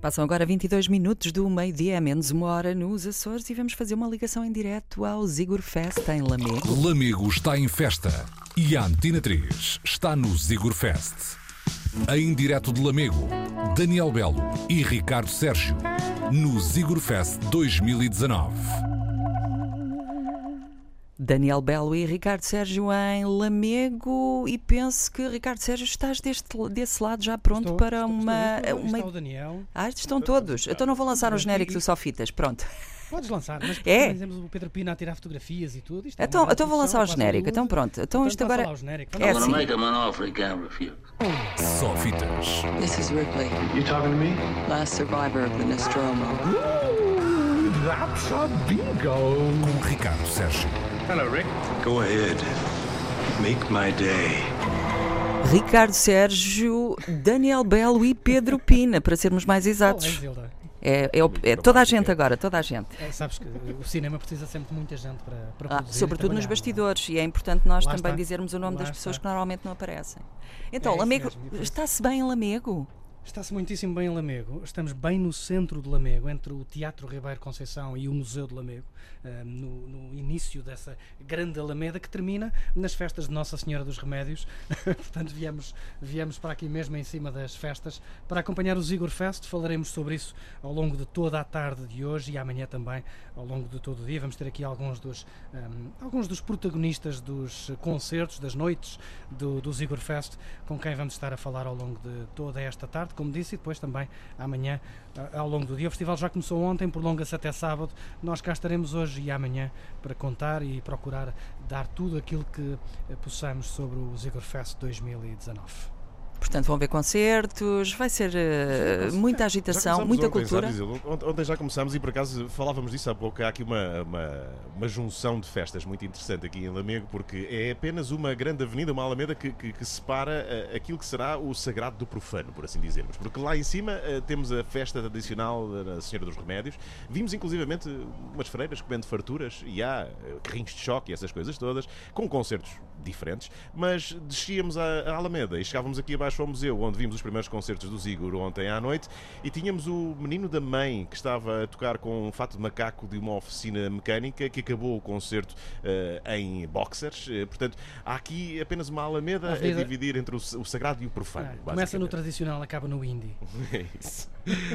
Passam agora 22 minutos do meio-dia, menos uma hora nos Açores e vamos fazer uma ligação em direto ao Zigor Fest em Lamego. Lamego está em festa e a Antena 3 está no Zigor Fest. Em direto de Lamego, Daniel Belo e Ricardo Sérgio no Zigor Fest 2019. Daniel Belo e Ricardo Sérgio em Lamego e penso que Ricardo Sérgio estás deste, desse lado já pronto Estou, para estou, uma, estou, uma... Está o Daniel. Ah, estão todos. Então não vou lançar o genérico do Sofitas, pronto. Podes lançar, mas É? temos o Pedro Pina a tirar fotografias e tudo. Isto é Então, grande então vou lançar o genérico. Então pronto. Então isto lança agora lá o genérico. é assim. gonna make him an offer he can't refuse. Só fitas. This is Ripley, You talking to me? last survivor of the Nostromo. That's a bingo. Com Ricardo Sérgio. Hello, Rick. Go ahead. Make my day. Ricardo Sérgio, Daniel Belo e Pedro Pina, para sermos mais é, exatos. É, é é toda a gente agora, toda a gente. É, sabes que o cinema precisa sempre de muita gente para, para Ah, produzir. sobretudo nos trabalhar, bastidores, e é importante nós Lá também está. dizermos o nome Lá das pessoas está. que normalmente não aparecem. Então, É Lamego, está-se bem em Lamego? Está-se muitíssimo bem em Lamego. Estamos bem no centro de Lamego, entre o Teatro Ribeiro Conceição e o Museu de Lamego, ah, no, no início dessa grande alameda que termina nas festas de Nossa Senhora dos Remédios. Portanto, viemos, viemos para aqui mesmo em cima das festas para acompanhar o Zigor Fest. Falaremos sobre isso ao longo de toda a tarde de hoje e amanhã também, ao longo de todo o dia. Vamos ter aqui alguns dos, ahm, alguns dos protagonistas dos concertos, das noites do, do Zigor Fest, com quem vamos estar a falar ao longo de toda esta tarde, como disse, e depois também amanhã, ao longo do dia. O festival já começou ontem, prolonga-se até sábado. Nós cá estaremos hoje e amanhã para contar e procurar dar tudo aquilo que eh, possamos sobre o Zigor Fest 2019. Portanto, vão ver concertos, vai ser eh, muita agitação, muita ontem, cultura. Ontem já começámos e por acaso falávamos disso há pouco. Há aqui uma, uma, uma junção de festas muito interessante aqui em Lamego, porque é apenas uma grande avenida, uma alameda que, que, que separa eh, aquilo que será o sagrado do profano, por assim dizermos. Porque lá em cima eh, temos a festa tradicional da Senhora dos Remédios. Vimos inclusivamente umas freiras comendo farturas e há carrinhos de choque e essas coisas todas, com concertos diferentes, mas descíamos a, a Alameda e chegávamos aqui abaixo ao museu, onde vimos os primeiros concertos do Zigor ontem à noite, e tínhamos o menino da mãe que estava a tocar com um fato de macaco de uma oficina mecânica que acabou o concerto eh, em boxers. Eh, portanto, há aqui apenas uma Alameda A a, dividir entre o, o sagrado e o profano. Ah, começa no tradicional, acaba no indie. É isso.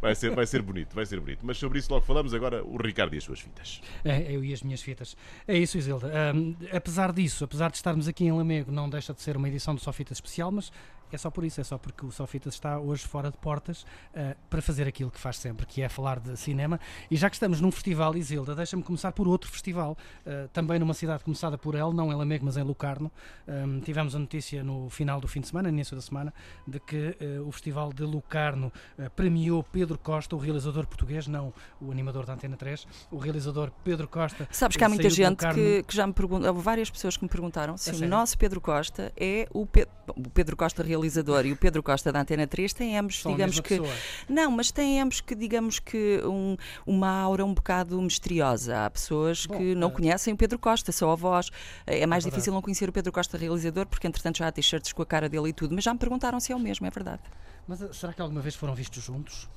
Vai ser, vai ser bonito, vai ser bonito. Mas sobre isso logo falamos agora o Ricardo e as suas fitas. É, eu e as minhas fitas. É isso, Isilda. Ahm, apesar disso, apesar de estarmos aqui em Lamego, não deixa de ser uma edição do Sofitas especial, mas é só por isso, é só porque o Sofitas está hoje fora de portas ah, para fazer aquilo que faz sempre, que é falar de cinema. E já que estamos num festival, Isilda, deixa-me começar por outro festival, ah, também numa cidade começada por ele, não em Lamego, mas em Lucarno. Ahm, tivemos a notícia no final do fim de semana, no início da semana, de que ah, o Festival de Lucarno premiou Pedro Costa, o realizador português, não o animador da Antena 3, o realizador Pedro Costa. Sabes que há muita gente Lucarno- que, que já me perguntou, houve várias pessoas que me perguntaram se o sério? nosso Pedro Costa é o, Pe- o Pedro Costa realizador e o Pedro Costa da Antena 3 têm ambos, São digamos que. pessoa. Não, mas têm ambos que, digamos que, um- uma aura um bocado misteriosa. Há pessoas Bom, que não eh, conhecem o Pedro Costa, só a voz. É mais verdade. difícil não conhecer o Pedro Costa realizador, porque entretanto já há t-shirts com a cara dele e tudo, mas já me perguntaram se é o mesmo, é verdade. Mas ah, será que alguma vez foram vistos juntos?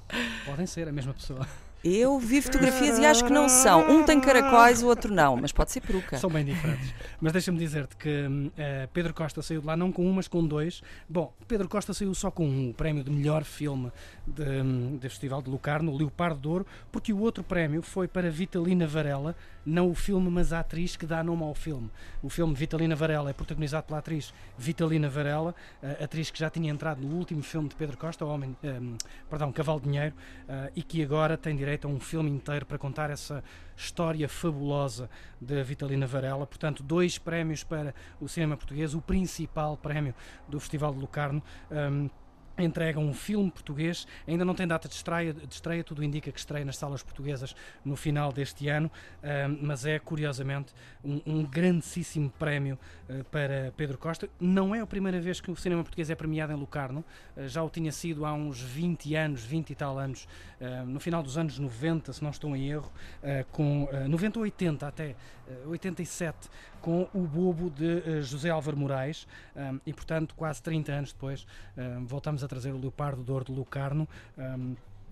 Podem ser a mesma pessoa. Eu vi fotografias e acho que não são. Um tem caracóis, o outro não, mas pode ser peruca. São bem diferentes. Mas deixa-me dizer-te que eh, Pedro Costa saiu de lá não com um, mas com dois. Bom, Pedro Costa saiu só com um, o prémio de melhor filme de, hum, do Festival de Lucarno, Leopardo de Ouro, porque o outro prémio foi para Vitalina Varela, não o filme, mas a atriz que dá nome ao filme. O filme Vitalina Varela é protagonizado pela atriz Vitalina Varela, a atriz que já tinha entrado no último filme de Pedro Costa, Homem, hum, perdão, Cavalo de Dinheiro, ah, e que agora tem direito a um filme inteiro para contar essa história fabulosa da Vitalina Varela. Portanto, dois prémios para o cinema português, o principal prémio do Festival de Lucarno. hum, entrega um filme português, ainda não tem data de estreia, de estreia, tudo indica que estreia nas salas portuguesas no final deste ano, mas é curiosamente um, um grandíssimo prémio eh, para Pedro Costa. Não é a primeira vez que o cinema português é premiado em Lucarno, eh, já o tinha sido há uns 20 anos, 20 e tal anos, no final dos anos 90, se não estou em erro, ah, com ah, 90 ou 80 até, ah, 87, com o Bobo de José Álvaro Moraes, e portanto, quase 30 anos depois, voltamos a trazer o Leopardo de Ouro de Lucarno. ah,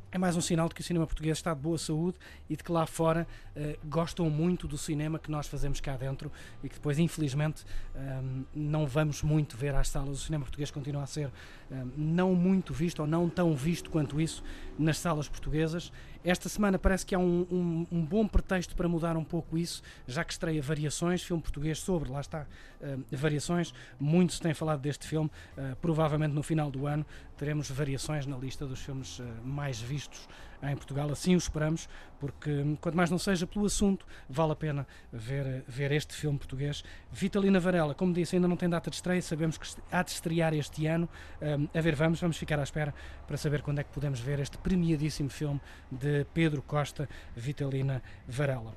é mais um sinal de que o cinema português está de boa saúde e de que lá fora uh, gostam muito do cinema que nós fazemos cá dentro e que depois, infelizmente, um, não vamos muito ver às salas. O cinema português continua a ser um, não muito visto ou não tão visto quanto isso nas salas portuguesas. Esta semana parece que há um, um, um bom pretexto para mudar um pouco isso, já que estreia Variações, filme português sobre, lá está, uh, Variações. Muito se tem falado deste filme, uh, provavelmente no final do ano teremos Variações na lista dos filmes uh, mais vistos em Portugal. Assim o esperamos, porque hum, quanto mais não seja pelo assunto, vale a pena ver, ver este filme português. Vitalina Varela, como disse, ainda não tem data de estreia, sabemos que há de estrear este ano. Um, a ver, vamos, vamos ficar à espera para saber quando é que podemos ver este premiadíssimo filme de Pedro Costa, Vitalina Varela.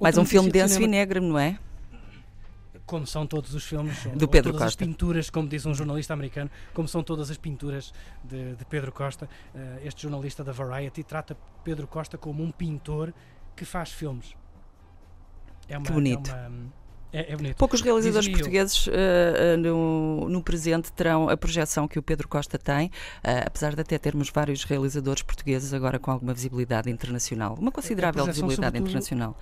Mais um filme denso cinema... e negro, não é? Como são todos os filmes do Pedro todas Costa. as pinturas, como diz um jornalista americano, como são todas as pinturas de, de Pedro Costa. Uh, este jornalista da Variety trata Pedro Costa como um pintor que faz filmes. É uma, que bonito. É uma, é, é bonito. Poucos realizadores portugueses uh, uh, no, no, presente terão a projeção que o Pedro Costa tem, uh, apesar de até termos vários realizadores portugueses agora com alguma visibilidade internacional, uma considerável visibilidade internacional.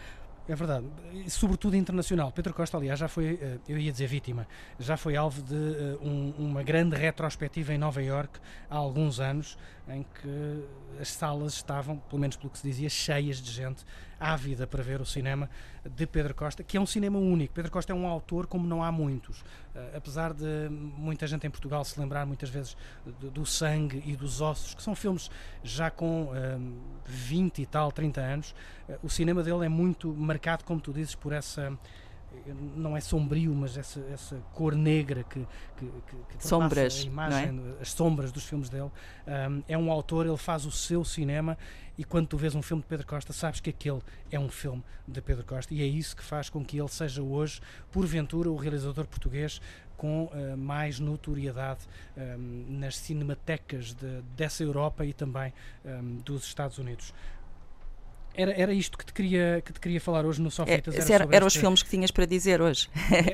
É verdade. Sobretudo internacional. Pedro Costa, aliás, já foi, eh, eu ia dizer vítima, já foi alvo de um, uma grande retrospectiva em Nova York há alguns anos, em que as salas estavam, pelo menos pelo que se dizia, cheias de gente ávida para ver o cinema de Pedro Costa, que é um cinema único. Pedro Costa é um autor como não há muitos. Uh, apesar de muita gente em Portugal se lembrar muitas vezes do, sangue e dos ossos, que são filmes já com uh, 20 e tal, 30 anos, uh, o cinema dele é muito marcado, como tu dizes, por essa não é sombrio, mas essa, essa cor negra que, que, que, sombras, a imagem, é? as sombras dos filmes dele. Um, é um autor, ele faz o seu cinema e quando tu vês um filme de Pedro Costa, sabes que aquele é um filme de Pedro Costa e é isso que faz com que ele seja hoje, porventura, o realizador português com uh, mais notoriedade um, nas cinematecas de, dessa Europa e também um, dos Estados Unidos. Era, era isto que te queria, que te queria falar hoje no Sofitas. É, era, era, os filmes que tinhas para dizer hoje.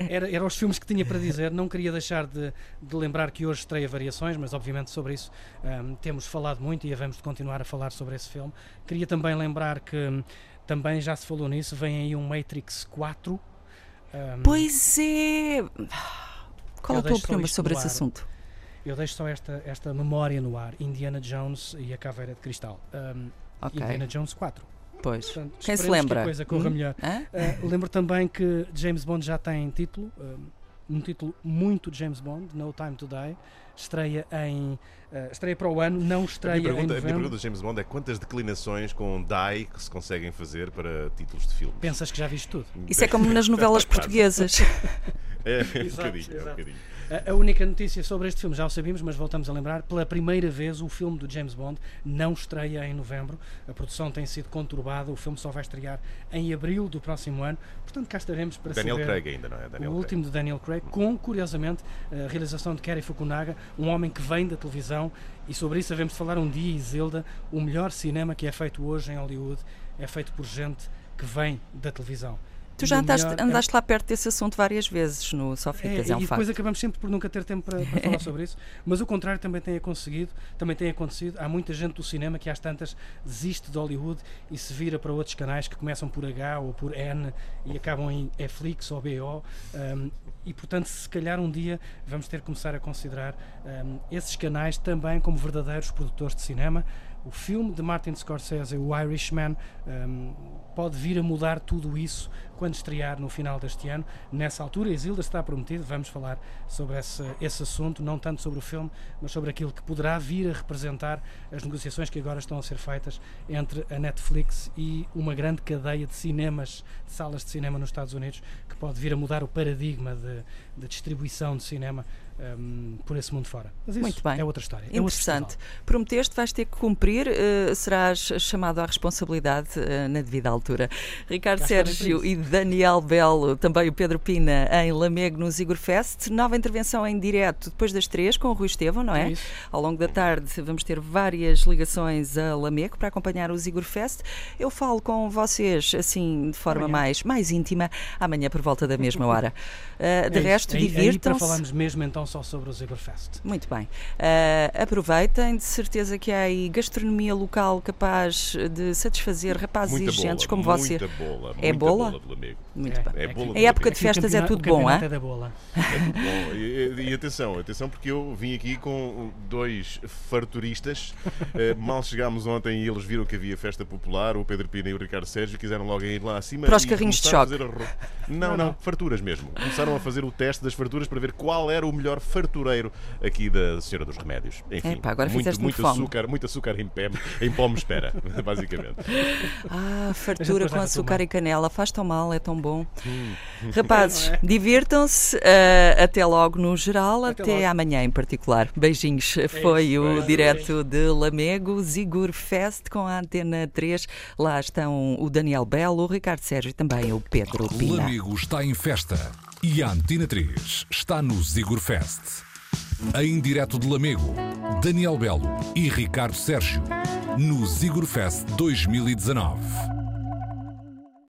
era, era os filmes que tinha para dizer. Não queria deixar de, de lembrar que hoje estreia variações, mas obviamente sobre isso um, temos falado muito e vamos continuar a falar sobre esse filme. Queria também lembrar que um, também já se falou nisso, vem aí um Matrix 4. Um, pois é! Qual é a tua opinião sobre esse assunto? Eu deixo só esta, esta memória no ar: Indiana Jones e a Caveira de Cristal. Um, okay. Indiana Jones 4. Pois. Portanto, Quem se lembra? Que a coisa corra hum? melhor. Uh, lembro também que James Bond já tem título, um título muito James Bond, No Time to Die. Estreia em uh, estreia para o ano, não estreia a minha pergunta, em novembro. A minha pergunta de James Bond é quantas declinações com die que se conseguem fazer para títulos de filmes? Pensas que já viste tudo? Isso é como nas novelas portuguesas. é, é um bocadinho, é um bocadinho. A, única notícia sobre este filme já o sabíamos, mas voltamos a lembrar: pela primeira vez, o filme do James Bond não estreia em novembro. A produção tem sido conturbada, o filme só vai estrear em abril do próximo ano. Portanto, cá estaremos para Daniel saber. Craig ainda, não é? Daniel o último de Daniel Craig, com, curiosamente, a realização de Kerry Fukunaga, um homem que vem da televisão, e sobre isso havemos de falar um dia, Isilda. O melhor cinema que é feito hoje em Hollywood é feito por gente que vem da televisão. Tu já andaste, andaste é... lá perto desse assunto várias vezes no Sofitas, é, é um e depois acabamos sempre por nunca ter tempo para, para falar sobre isso, mas o contrário também tem acontecido, também tem acontecido. Há muita gente do cinema que às tantas desiste de Hollywood e se vira para outros canais que começam por H ou por N e acabam em Netflix ou BO. Um, e portanto, se calhar um dia vamos ter que começar a considerar um, esses canais também como verdadeiros produtores de cinema. O filme de Martin Scorsese, o Irishman, um, pode vir a mudar tudo isso quando estrear no final deste ano. Nessa altura, Isilda está prometido, vamos falar sobre esse, esse assunto, não tanto sobre o filme, mas sobre aquilo que poderá vir a representar as negociações que agora estão a ser feitas entre a Netflix e uma grande cadeia de cinemas, de salas de cinema nos Estados Unidos, que pode vir a mudar o paradigma de, de distribuição de cinema um, por esse mundo fora. Mas Muito bem. é outra história. É Interessante. É Prometeste, vais ter que cumprir, uh, serás chamado à responsabilidade uh, na devida altura. Ricardo Sérgio e Daniel Belo, também o Pedro Pina em Lamego no Zigor Fest. Nova intervenção em direto depois das três com o Rui Estevão, não é? É isso. Ao longo da tarde vamos ter várias ligações a Lamego para acompanhar o Zigor Fest. Eu falo com vocês assim de forma Amanhã. mais, mais íntima amanhã por volta da mesma hora. Uh, de É resto, divirtam-se. falarmos mesmo então só sobre o Zigorfest. Muito bem. Uh, aproveitem, de certeza que há aí gastronomia local capaz de satisfazer rapazes Muita exigentes bola, como você. bola. É bola? bola de Lamego. Muito É. bem. É bola de Em época de festas é tudo bom, é? é da bola. É muito bom. E, e atenção, atenção, porque eu vim aqui com dois farturistas. Eh, mal chegámos ontem e eles viram que havia festa popular, o Pedro Pina e o Ricardo Sérgio quiseram logo ir lá acima. Para os carrinhos de a choque. fazer arro- Não, não, farturas mesmo. Começaram a fazer o teste das farturas para ver qual era o melhor fartureiro aqui da Senhora dos Remédios. Enfim, Epá, agora muito, muito fome. açúcar, muito açúcar em, pé, em pó me espera, basicamente. Ah, A fartura com açúcar tudo e canela. Faz tão mal, é tão bom. Hum. Rapazes, é? divirtam-se. uh, até logo no geral, Até até, amanhã em particular. Beijinhos. Foi isso, o beijo. direto de Lamego, Zigur Fest com a Antena 3. Lá estão o Daniel Belo, o Ricardo Sérgio e também o Pedro Pina. Lamego está em festa e a Antena 3 está no Zigor Fest. Em direto de Lamego, Daniel Belo e Ricardo Sérgio no Zigor Fest 2019.